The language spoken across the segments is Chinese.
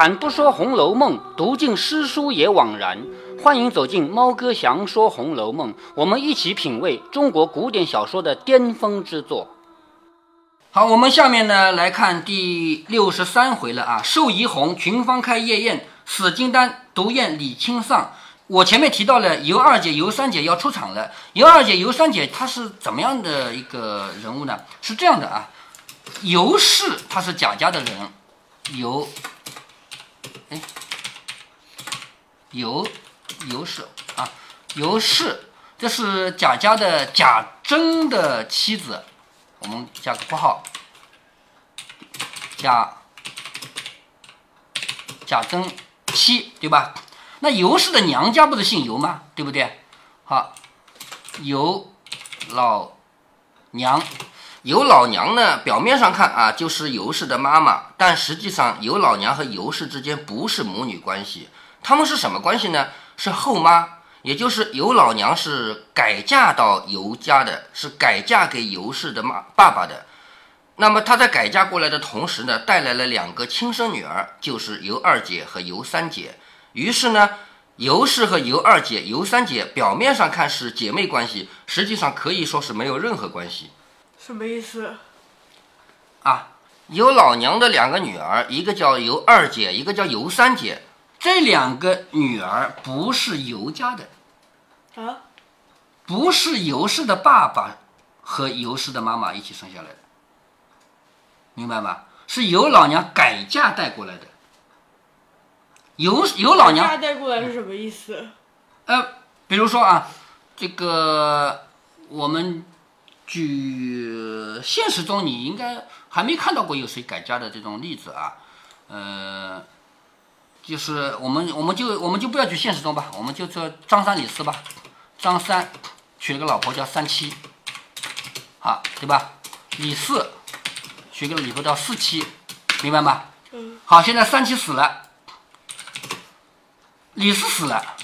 开坛不说《红楼梦》，读尽诗书也枉然。欢迎走进猫哥祥说《红楼梦》，我们一起品味中国古典小说的巅峰之作。好，我们下面呢来看第六十三回了啊。寿怡红、群芳开夜宴，死金丹独宴李清丧。我前面提到了尤二姐、尤三姐要出场了。尤二姐、尤三姐她是怎么样的一个人物呢？是这样的啊，尤氏她是贾家的人，尤，哎，尤尤氏啊，尤氏这是贾家的贾珍的妻子，我们加个括号，贾贾珍妻对吧？那尤氏的娘家不是姓尤吗？对不对？好，尤老娘，尤老娘呢，表面上看啊，就是尤氏的妈妈，但实际上尤老娘和尤氏之间不是母女关系，他们是什么关系呢？是后妈，也就是尤老娘是改嫁到尤家的，是改嫁给尤氏的妈爸爸的。那么她在改嫁过来的同时呢，带来了两个亲生女儿，就是尤二姐和尤三姐。于是呢，尤氏和尤二姐、尤三姐表面上看是姐妹关系，实际上可以说是没有任何关系。什么意思？啊，尤老娘的两个女儿，一个叫尤二姐，一个叫尤三姐。这两个女儿不是尤家的，啊？不是尤氏的爸爸和尤氏的妈妈一起生下来的，明白吗？是尤老娘改嫁带过来的。尤尤老娘嫁带过来是什么意思？呃，比如说啊，这个我们举现实中你应该还没看到过有谁改嫁的这种例子啊，呃，就是我们我们就我们就不要举现实中吧，我们就说张三李四吧，张三娶了个老婆叫三七，啊，对吧？李四娶个老婆叫四七，明白吗？嗯。好，现在三七死了。李四死了，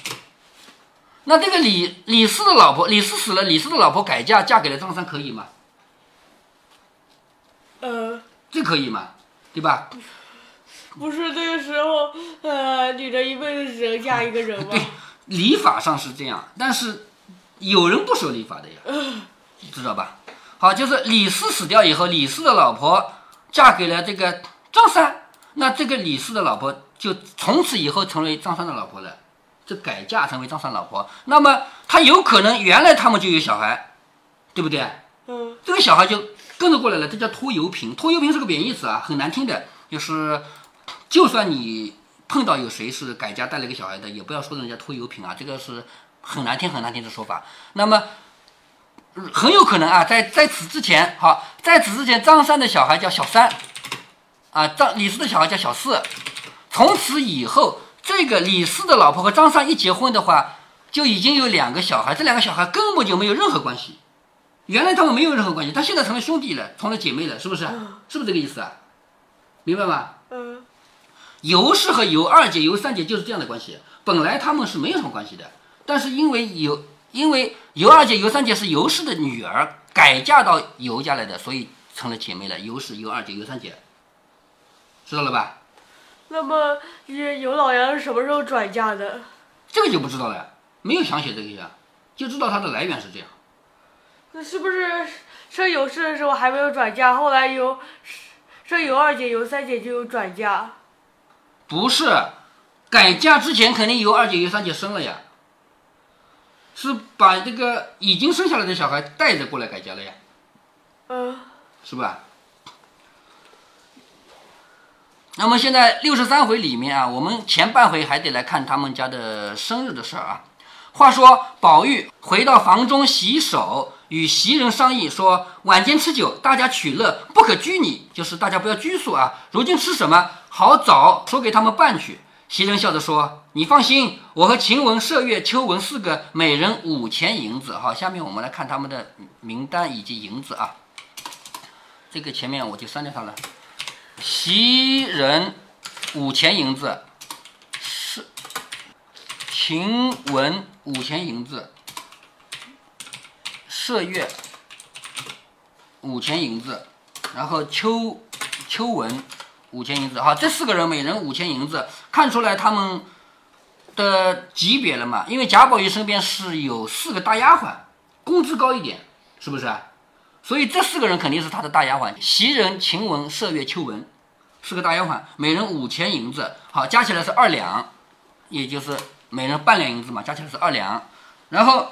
那这个李李四的老婆，李四死了，李四的老婆改嫁嫁给了张三，可以吗？呃，这可以吗？对吧？不是这个时候，呃，女人一辈子只能嫁一个人吗？对，礼法上是这样，但是有人不守礼法的呀，知道吧？好，就是李四死掉以后，李四的老婆嫁给了这个张三，那这个李四的老婆。就从此以后成为张三的老婆了，这改嫁成为张三老婆，那么他有可能原来他们就有小孩，对不对？嗯。这个小孩就跟着过来了，这叫拖油瓶。拖油瓶是个贬义词啊，很难听的。就是，就算你碰到有谁是改嫁带了一个小孩的，也不要说人家拖油瓶啊，这个是很难听很难听的说法。那么很有可能啊，在在此之前，好，在此之前，张三的小孩叫小三，啊，张李四的小孩叫小四。从此以后，这个李四的老婆和张三一结婚的话，就已经有两个小孩，这两个小孩根本就没有任何关系。原来他们没有任何关系，他现在成了兄弟了，成了姐妹了，是不是？是不是这个意思啊？明白吗？嗯。尤氏和尤二姐、尤三姐就是这样的关系，本来他们是没有什么关系的，但是因为尤因为尤二姐、尤三姐是尤氏的女儿，改嫁到尤家来的，所以成了姐妹了。尤氏、尤二姐、尤三姐，知道了吧？那么，尤老杨是什么时候转嫁的？这个就不知道了，没有详写这个呀，就知道它的来源是这样。那是不是生尤氏的时候还没有转嫁，后来由生尤二姐、尤三姐就有转嫁？不是，改嫁之前肯定由二姐、由三姐生了呀，是把这个已经生下来的小孩带着过来改嫁了呀。嗯。是吧？那么现在六十三回里面啊，我们前半回还得来看他们家的生日的事儿啊。话说宝玉回到房中洗手，与袭人商议说：晚间吃酒，大家取乐，不可拘泥，就是大家不要拘束啊。如今吃什么，好早说给他们办去。袭人笑着说：“你放心，我和晴雯、麝月、秋纹四个，每人五钱银子。好，下面我们来看他们的名单以及银子啊。这个前面我就删掉它了。袭人五钱银子，是晴雯五钱银子，麝月五钱银子，然后秋秋纹五钱银子。好，这四个人每人五钱银子，看出来他们的级别了嘛？因为贾宝玉身边是有四个大丫鬟，工资高一点，是不是？所以这四个人肯定是他的大丫鬟：袭人、晴雯、麝月、秋纹，四个大丫鬟，每人五千银子。好，加起来是二两，也就是每人半两银子嘛，加起来是二两。然后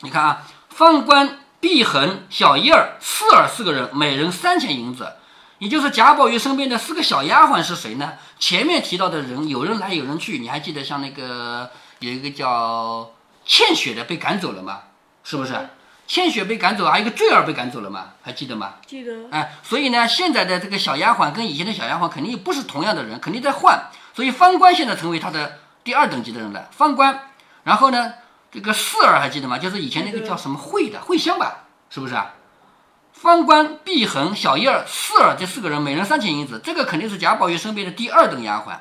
你看啊，方官。碧痕、小叶儿、四儿四个人，每人三千银子，也就是贾宝玉身边的四个小丫鬟是谁呢？前面提到的人，有人来有人去，你还记得像那个有一个叫倩雪的被赶走了吗？是不是？倩雪被赶走，还有一个坠儿被赶走了吗？还记得吗？记得。哎，所以呢，现在的这个小丫鬟跟以前的小丫鬟肯定不是同样的人，肯定在换。所以方官现在成为他的第二等级的人了。方官，然后呢？这个四儿还记得吗？就是以前那个叫什么慧的慧香吧，是不是啊？方官、碧痕、小叶儿、四儿这四个人，每人三千银子，这个肯定是贾宝玉身边的第二等丫鬟。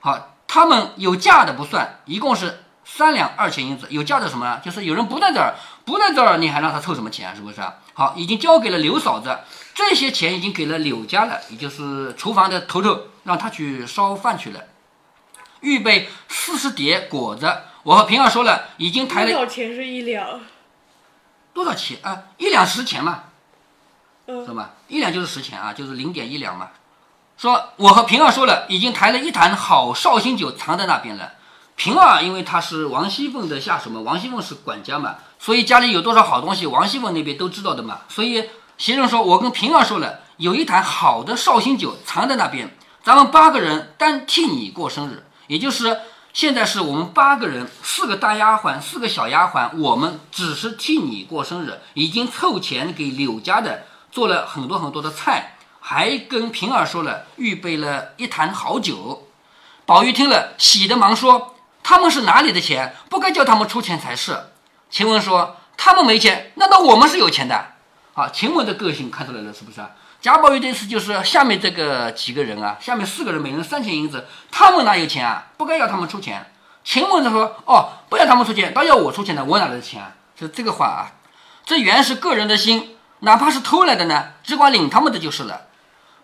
好，他们有嫁的不算，一共是三两二千银子。有嫁的什么呢？就是有人不在这儿，不在这儿，你还让他凑什么钱？是不是啊？好，已经交给了刘嫂子，这些钱已经给了柳家了，也就是厨房的头头，让他去烧饭去了，预备四十碟果子。我和平儿说了，已经抬了多少钱是一两？多少钱啊？一两十钱嘛，嗯，是吧？一两就是十钱啊，就是零点一两嘛。说我和平儿说了，已经抬了一坛好绍兴酒藏在那边了。平儿因为他是王熙凤的下属嘛，王熙凤是管家嘛，所以家里有多少好东西，王熙凤那边都知道的嘛。所以袭人说，我跟平儿说了，有一坛好的绍兴酒藏在那边，咱们八个人单替你过生日，也就是。现在是我们八个人，四个大丫鬟，四个小丫鬟，我们只是替你过生日，已经凑钱给柳家的做了很多很多的菜，还跟平儿说了预备了一坛好酒。宝玉听了，喜的忙说：“他们是哪里的钱？不该叫他们出钱才是。”晴雯说：“他们没钱，难道我们是有钱的？”啊，晴雯的个性看出来了，是不是啊？贾宝玉这次就是下面这个几个人啊，下面四个人每人三千银子，他们哪有钱啊？不该要他们出钱。晴雯就说：“哦，不要他们出钱，倒要我出钱的，我哪来的钱啊？”是这个话啊，这原是个人的心，哪怕是偷来的呢，只管领他们的就是了。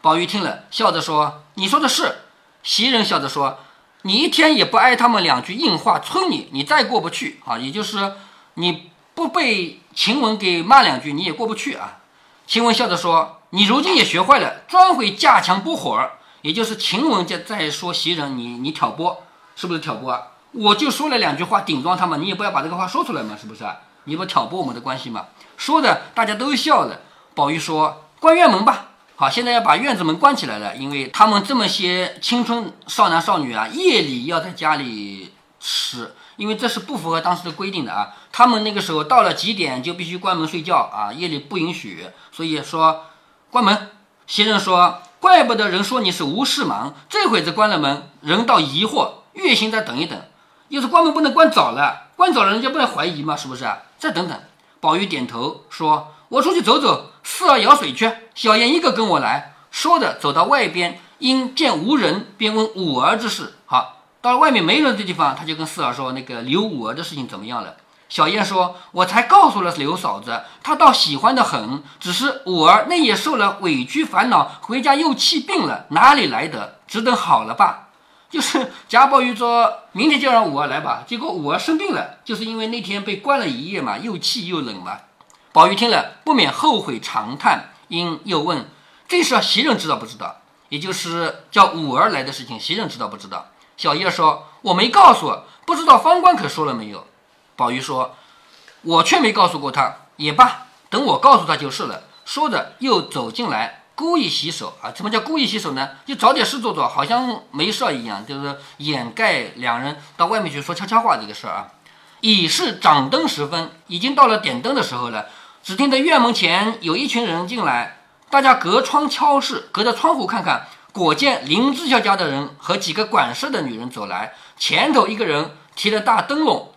宝玉听了，笑着说：“你说的是。”袭人笑着说：“你一天也不挨他们两句硬话催你，你再过不去啊，也就是你不被晴雯给骂两句，你也过不去啊。”晴雯笑着说。你如今也学坏了，专会架墙拨火儿，也就是晴雯在在说袭人，你你挑拨，是不是挑拨啊？我就说了两句话顶撞他们，你也不要把这个话说出来嘛，是不是？你不挑拨我们的关系嘛？说的大家都笑了。宝玉说：“关院门吧。”好，现在要把院子门关起来了，因为他们这么些青春少男少女啊，夜里要在家里吃。因为这是不符合当时的规定的啊。他们那个时候到了几点就必须关门睡觉啊，夜里不允许。所以说。关门，袭人说：“怪不得人说你是无事忙，这会子关了门，人倒疑惑。月心再等一等，要是关门不能关早了，关早了人家不能怀疑吗？是不是？再等等。”宝玉点头说：“我出去走走，四儿舀水去，小燕一个跟我来。”说着走到外边，因见无人，便问五儿之事。好，到了外面没人的地方，他就跟四儿说：“那个刘五儿的事情怎么样了？”小燕说：“我才告诉了刘嫂子，她倒喜欢的很。只是五儿那也受了委屈烦恼，回家又气病了，哪里来得？只等好了吧。就是贾宝玉说明天就让五儿来吧。结果五儿生病了，就是因为那天被关了一夜嘛，又气又冷嘛。宝玉听了不免后悔长叹，因又问这事袭人知道不知道？也就是叫五儿来的事情，袭人知道不知道？小叶说我没告诉，不知道方官可说了没有？”宝玉说：“我却没告诉过他，也罢，等我告诉他就是了。”说着又走进来，故意洗手啊。什么叫故意洗手呢？就找点事做做，好像没事一样，就是掩盖两人到外面去说悄悄话这个事儿啊。已是掌灯时分，已经到了点灯的时候了。只听得院门前有一群人进来，大家隔窗敲视，隔着窗户看看，果见林志孝家的人和几个管事的女人走来，前头一个人提着大灯笼。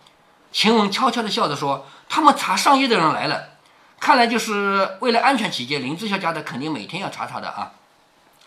晴雯悄悄地笑着说：“他们查上夜的人来了，看来就是为了安全起见，林志孝家的肯定每天要查查的啊。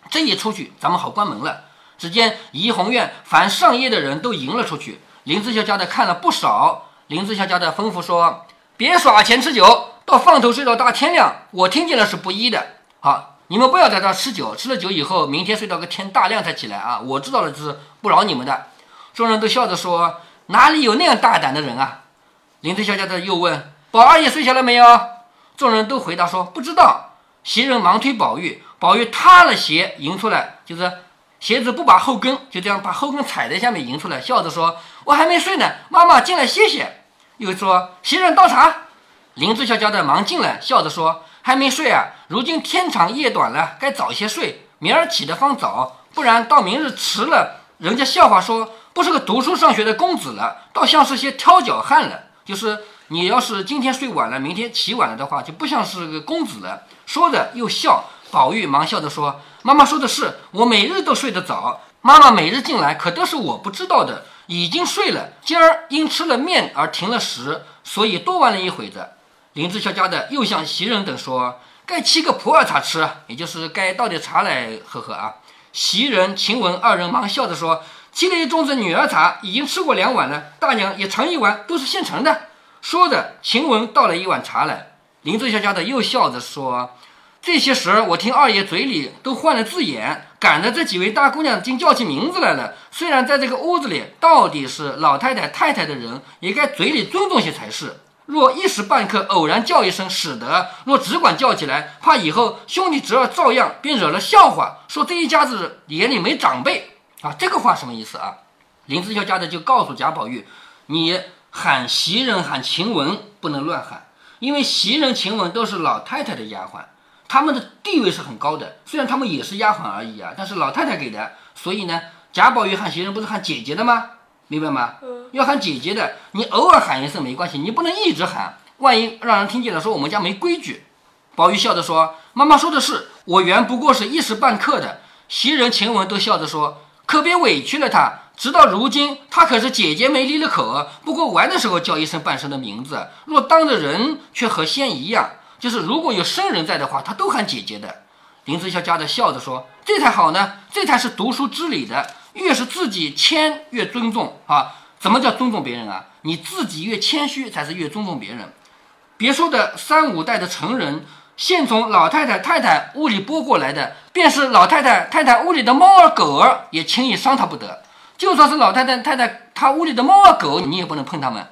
这一出去，咱们好关门了。”只见怡红院凡上夜的人都迎了出去，林志孝家的看了不少。林志孝家的吩咐说：“别耍钱吃酒，到放头睡到大天亮。我听见了是不依的。”好，你们不要在这吃酒，吃了酒以后，明天睡到个天大亮才起来啊！我知道了，就是不饶你们的。众人都笑着说：“哪里有那样大胆的人啊？”林子小家的又问：“宝二爷睡下了没有？”众人都回答说：“不知道。”袭人忙推宝玉，宝玉塌了鞋迎出来，就是鞋子不把后跟，就这样把后跟踩在下面迎出来，笑着说：“我还没睡呢，妈妈进来歇歇。”又说：“袭人倒茶。”林子小家的忙进来，笑着说：“还没睡啊？如今天长夜短了，该早些睡，明儿起得方早，不然到明日迟了，人家笑话说不是个读书上学的公子了，倒像是些挑脚汉了。就是你要是今天睡晚了，明天起晚了的话，就不像是个公子了。”说着又笑。宝玉忙笑着说：“妈妈说的是，我每日都睡得早。妈妈每日进来，可都是我不知道的。已经睡了，今儿因吃了面而停了食，所以多玩了一会子。”林子小家的又向袭人等说：“该沏个普洱茶吃，也就是该倒点茶来喝喝啊。”袭人、晴雯二人忙笑着说：“沏了一盅子女儿茶，已经吃过两碗了。大娘也尝一碗，都是现成的。”说着，晴雯倒了一碗茶来。林子小家的又笑着说。这些时儿，我听二爷嘴里都换了字眼，赶着这几位大姑娘竟叫起名字来了。虽然在这个屋子里，到底是老太太、太太的人，也该嘴里尊重些才是。若一时半刻偶然叫一声，使得；若只管叫起来，怕以后兄弟侄儿照样，便惹了笑话，说这一家子眼里没长辈啊。这个话什么意思啊？林子孝家的就告诉贾宝玉，你喊袭人、喊晴雯不能乱喊，因为袭人、晴雯都是老太太的丫鬟。他们的地位是很高的，虽然他们也是丫鬟而已啊，但是老太太给的，所以呢，贾宝玉喊袭人不是喊姐姐的吗？明白吗？嗯，要喊姐姐的，你偶尔喊一声没关系，你不能一直喊，万一让人听见了，说我们家没规矩。宝玉笑着说：“妈妈说的是，我原不过是一时半刻的。”袭人、晴雯都笑着说：“可别委屈了她，直到如今，她可是姐姐没离了口，不过玩的时候叫一声半声的名字，若当着人，却和先一样。”就是如果有生人在的话，她都喊姐姐的。林子孝家的笑着说：“这才好呢，这才是读书之礼的。越是自己谦，越尊重啊。怎么叫尊重别人啊？你自己越谦虚，才是越尊重别人。别说的三五代的成人，现从老太太、太太屋里拨过来的，便是老太太、太太屋里的猫儿狗儿，也轻易伤他不得。就算是老太太、太太她屋里的猫儿狗，你也不能碰他们。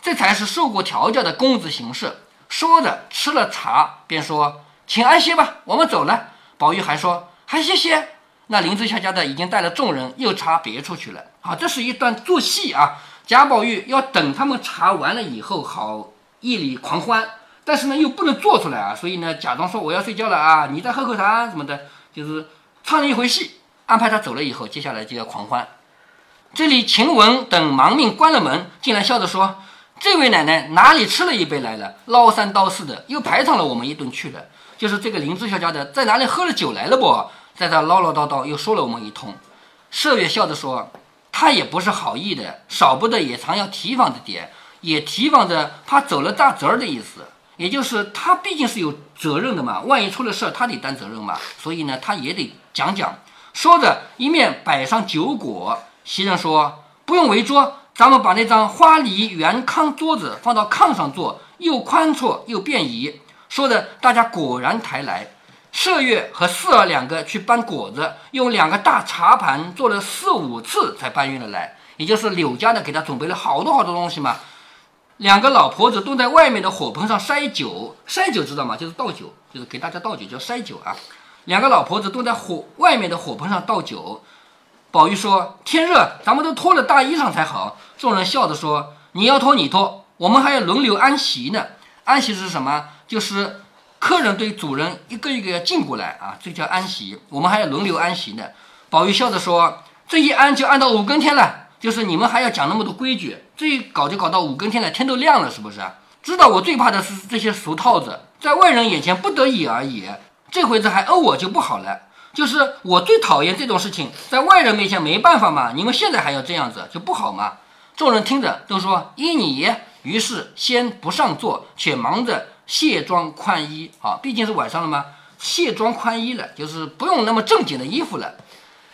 这才是受过调教的公子行事。”说着，吃了茶，便说：“请安歇吧，我们走了。”宝玉还说：“还歇歇。”那林之孝家的已经带了众人又查别处去了。好，这是一段做戏啊。贾宝玉要等他们查完了以后，好夜里狂欢，但是呢又不能做出来啊，所以呢假装说我要睡觉了啊，你再喝口茶什么的，就是唱了一回戏，安排他走了以后，接下来就要狂欢。这里晴雯等忙命关了门，竟然笑着说。这位奶奶哪里吃了一杯来了？唠三叨四的，又排场了我们一顿去了。就是这个林之孝家的，在哪里喝了酒来了不？在这唠唠叨叨，又说了我们一通。麝月笑着说：“他也不是好意的，少不得也常要提防着点，也提防着怕走了大责儿的意思。也就是他毕竟是有责任的嘛，万一出了事，他得担责任嘛。所以呢，他也得讲讲。说着，一面摆上酒果。袭人说：不用围桌。”咱们把那张花梨圆炕桌子放到炕上坐，又宽绰又便宜。说的大家果然抬来。麝月和四儿两个去搬果子，用两个大茶盘做了四五次才搬运了来。也就是柳家的给他准备了好多好多东西嘛。两个老婆子都在外面的火盆上筛酒，筛酒知道吗？就是倒酒，就是给大家倒酒叫筛酒啊。两个老婆子都在火外面的火盆上倒酒。宝玉说：“天热，咱们都脱了大衣裳才好。”众人笑着说：“你要脱你脱，我们还要轮流安席呢。安席是什么？就是客人对主人一个一个要进过来啊，这叫安席。我们还要轮流安席呢。”宝玉笑着说：“这一安就安到五更天了，就是你们还要讲那么多规矩，这一搞就搞到五更天了，天都亮了，是不是？知道我最怕的是这些俗套子，在外人眼前不得已而已。这回子还讹我就不好了。”就是我最讨厌这种事情，在外人面前没办法嘛。你们现在还要这样子，就不好嘛。众人听着都说依你。于是先不上座，且忙着卸妆宽衣啊。毕竟是晚上了嘛，卸妆宽衣了，就是不用那么正经的衣服了。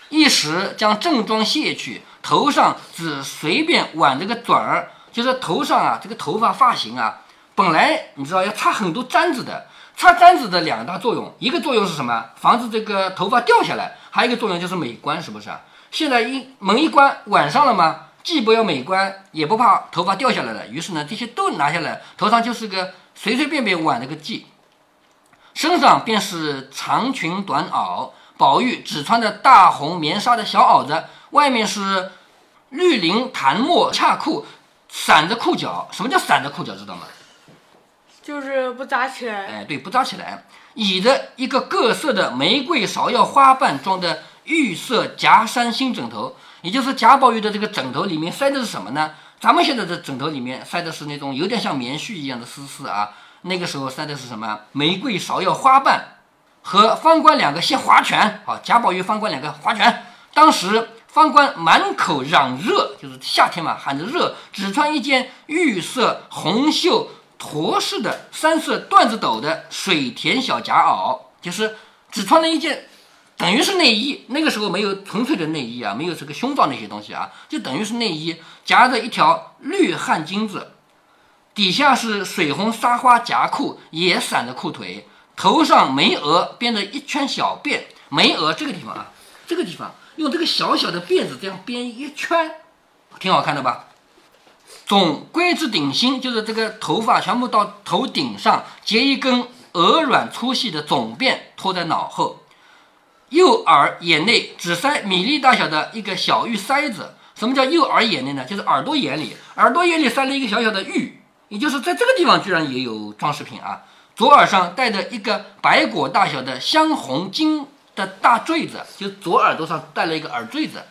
一时将正装卸去，头上只随便挽着个转儿，就是头上啊这个头发发型啊，本来你知道要插很多簪子的。插簪子的两大作用，一个作用是什么？防止这个头发掉下来，还有一个作用就是美观，是不是？现在一门一关，晚上了吗？既不要美观，也不怕头发掉下来了。于是呢，这些都拿下来，头上就是个随随便便挽了个髻，身上便是长裙短袄。宝玉只穿着大红棉纱的小袄子，外面是绿绫檀墨恰裤，散着裤脚。什么叫散着裤脚？知道吗？就是不扎起来。哎，对，不扎起来。倚着一个各色的玫瑰芍药花瓣装的玉色夹山新枕头，也就是贾宝玉的这个枕头里面塞的是什么呢？咱们现在的枕头里面塞的是那种有点像棉絮一样的丝丝啊，那个时候塞的是什么？玫瑰芍药花瓣。和方官两个先划拳，好，贾宝玉、方官两个划拳。当时方官满口嚷热，就是夏天嘛，喊着热，只穿一件玉色红袖驼式的三色缎子斗的水田小夹袄，就是只穿了一件，等于是内衣。那个时候没有纯粹的内衣啊，没有这个胸罩那些东西啊，就等于是内衣，夹着一条绿汗巾子，底下是水红纱花夹裤，也散着裤腿。头上眉额编的一圈小辫，眉额这个地方啊，这个地方用这个小小的辫子这样编一圈，挺好看的吧？总归至顶心，就是这个头发全部到头顶上，结一根鹅软粗细的总辫拖在脑后，右耳眼内只塞米粒大小的一个小玉塞子。什么叫右耳眼内呢？就是耳朵眼里，耳朵眼里塞了一个小小的玉，也就是在这个地方居然也有装饰品啊。左耳上戴着一个白果大小的镶红金的大坠子，就左耳朵上戴了一个耳坠子，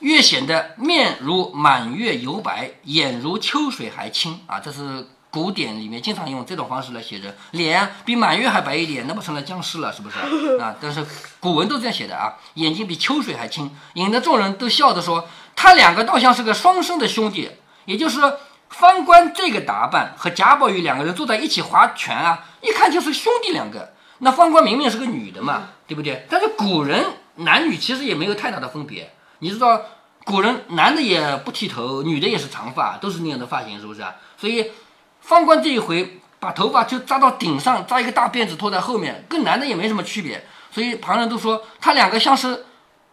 越显得面如满月油白，眼如秋水还清啊！这是古典里面经常用这种方式来写着，脸比满月还白一点，那不成了僵尸了是不是 啊？但是古文都这样写的啊，眼睛比秋水还清，引得众人都笑着说，他两个倒像是个双生的兄弟，也就是说。方官这个打扮和贾宝玉两个人坐在一起划拳啊，一看就是兄弟两个。那方官明明是个女的嘛，对不对？但是古人男女其实也没有太大的分别。你知道，古人男的也不剃头，女的也是长发，都是那样的发型，是不是啊？所以方官这一回把头发就扎到顶上，扎一个大辫子拖在后面，跟男的也没什么区别。所以旁人都说他两个像是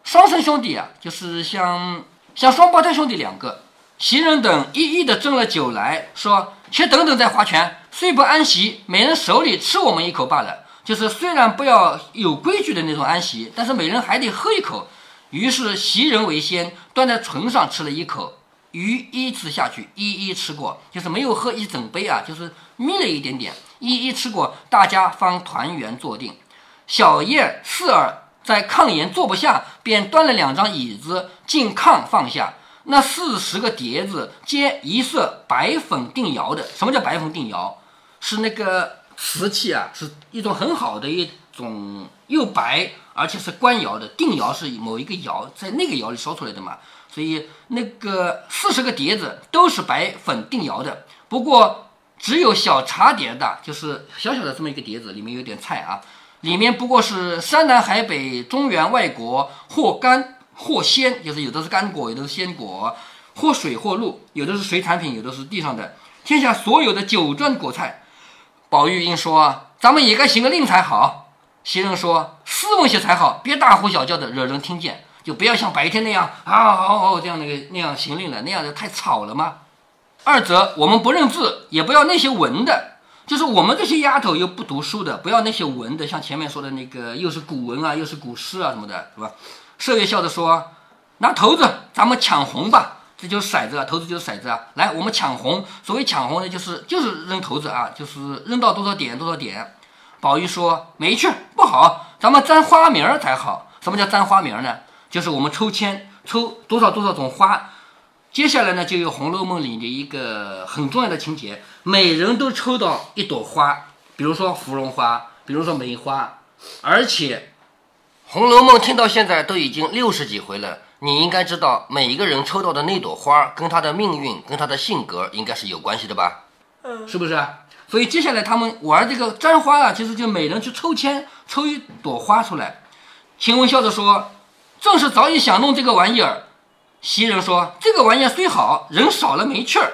双生兄弟啊，就是像像双胞胎兄弟两个。袭人等一一的斟了酒来说：“且等等再划拳，虽不安席，每人手里吃我们一口罢了。就是虽然不要有规矩的那种安席，但是每人还得喝一口。于是袭人为先，端在唇上吃了一口，鱼依次下去，一一吃过，就是没有喝一整杯啊，就是眯了一点点，一一吃过，大家方团圆坐定。小燕、四儿在炕沿坐不下，便端了两张椅子进炕放下。”那四十个碟子皆一色白粉定窑的。什么叫白粉定窑？是那个瓷器啊，是一种很好的一种又白而且是官窑的。定窑是某一个窑在那个窑里烧出来的嘛，所以那个四十个碟子都是白粉定窑的。不过只有小茶碟大，就是小小的这么一个碟子，里面有点菜啊，里面不过是山南海北中原外国或干。或鲜，就是有的是干果，有的是鲜果；或水或露，有的是水产品，有的是地上的。天下所有的酒砖果菜，宝玉应说：“咱们也该行个令才好。”袭人说：“斯文些才好，别大呼小叫的，惹人听见。就不要像白天那样啊哦哦这样那个那样行令了，那样的太吵了吗？二则我们不认字，也不要那些文的，就是我们这些丫头又不读书的，不要那些文的，像前面说的那个，又是古文啊，又是古诗啊什么的，是吧？”麝月笑着说：“拿骰子，咱们抢红吧。这就是骰子啊，骰子就是骰子啊。来，我们抢红。所谓抢红呢，就是就是扔骰子啊，就是扔到多少点多少点。”宝玉说：“没趣，不好。咱们沾花名儿才好。什么叫沾花名儿呢？就是我们抽签，抽多少多少种花。接下来呢，就有《红楼梦》里的一个很重要的情节，每人都抽到一朵花，比如说芙蓉花，比如说梅花，而且。”《红楼梦》听到现在都已经六十几回了，你应该知道每一个人抽到的那朵花跟他的命运、跟他的性格应该是有关系的吧？嗯，是不是？所以接下来他们玩这个粘花啊，其实就每人去抽签，抽一朵花出来。晴雯笑着说：“正是早已想弄这个玩意儿。”袭人说：“这个玩意儿虽好，人少了没趣儿。”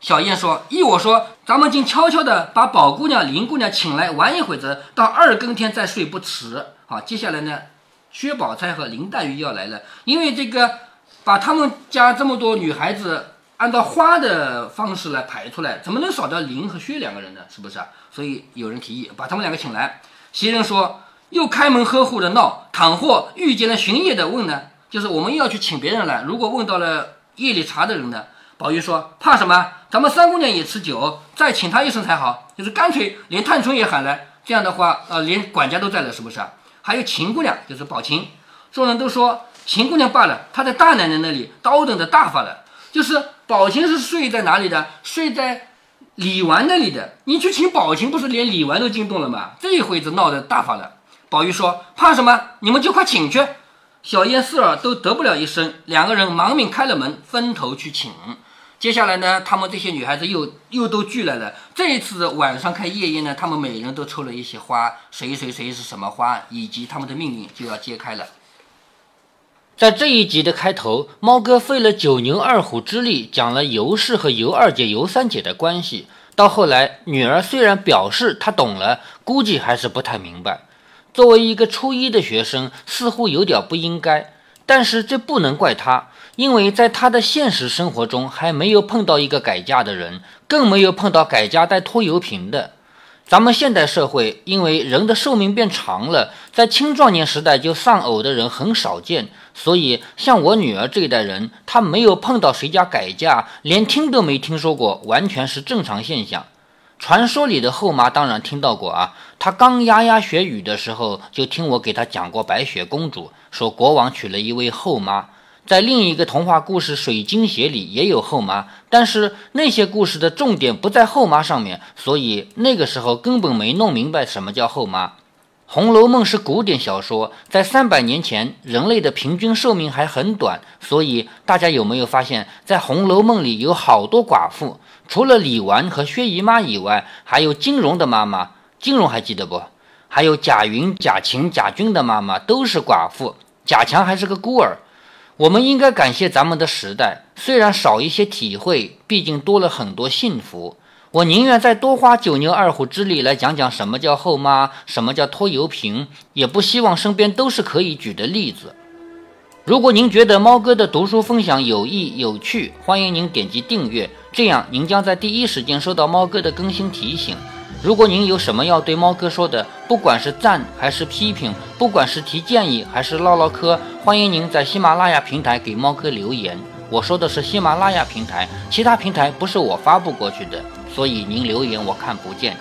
小燕说：“依我说，咱。”们竟悄悄的把宝姑娘、林姑娘请来玩一会子，到二更天再睡不迟。好，接下来呢，薛宝钗和林黛玉要来了，因为这个把他们家这么多女孩子按照花的方式来排出来，怎么能少掉林和薛两个人呢？是不是啊？所以有人提议把他们两个请来。袭人说：“又开门呵护的闹，倘或遇见了巡夜的问呢？就是我们又要去请别人来，如果问到了夜里查的人呢？”宝玉说：“怕什么？咱们三姑娘也吃酒，再请她一声才好。就是干脆连探春也喊来，这样的话，呃，连管家都在了，是不是？还有秦姑娘，就是宝琴。众人都说秦姑娘罢了，她在大奶奶那里叨等的大发了。就是宝琴是睡在哪里的？睡在李纨那里的。你去请宝琴，不是连李纨都惊动了吗？这一会子闹得大发了。宝玉说：怕什么？你们就快请去。小燕、四儿都得不了一声，两个人忙命开了门，分头去请。接下来呢，他们这些女孩子又又都聚来了。这一次晚上开夜宴呢，他们每人都抽了一些花，谁谁谁是什么花，以及他们的命运就要揭开了。在这一集的开头，猫哥费了九牛二虎之力讲了尤氏和尤二姐、尤三姐的关系。到后来，女儿虽然表示她懂了，估计还是不太明白。作为一个初一的学生，似乎有点不应该，但是这不能怪他。因为在他的现实生活中还没有碰到一个改嫁的人，更没有碰到改嫁带拖油瓶的。咱们现代社会，因为人的寿命变长了，在青壮年时代就丧偶的人很少见，所以像我女儿这一代人，她没有碰到谁家改嫁，连听都没听说过，完全是正常现象。传说里的后妈当然听到过啊，她刚牙牙学语的时候，就听我给她讲过白雪公主，说国王娶了一位后妈。在另一个童话故事《水晶鞋》里也有后妈，但是那些故事的重点不在后妈上面，所以那个时候根本没弄明白什么叫后妈。《红楼梦》是古典小说，在三百年前人类的平均寿命还很短，所以大家有没有发现，在《红楼梦》里有好多寡妇？除了李纨和薛姨妈以外，还有金荣的妈妈，金荣还记得不？还有贾云、贾琴、贾君的妈妈都是寡妇，贾强还是个孤儿。我们应该感谢咱们的时代，虽然少一些体会，毕竟多了很多幸福。我宁愿再多花九牛二虎之力来讲讲什么叫后妈，什么叫拖油瓶，也不希望身边都是可以举的例子。如果您觉得猫哥的读书分享有益有趣，欢迎您点击订阅，这样您将在第一时间收到猫哥的更新提醒。如果您有什么要对猫哥说的，不管是赞还是批评，不管是提建议还是唠唠嗑，欢迎您在喜马拉雅平台给猫哥留言。我说的是喜马拉雅平台，其他平台不是我发布过去的，所以您留言我看不见。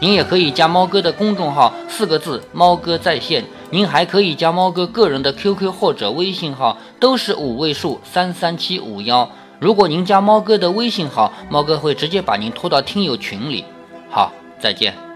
您也可以加猫哥的公众号，四个字“猫哥在线”。您还可以加猫哥个人的 QQ 或者微信号，都是五位数三三七五幺。如果您加猫哥的微信号，猫哥会直接把您拖到听友群里。好。再见。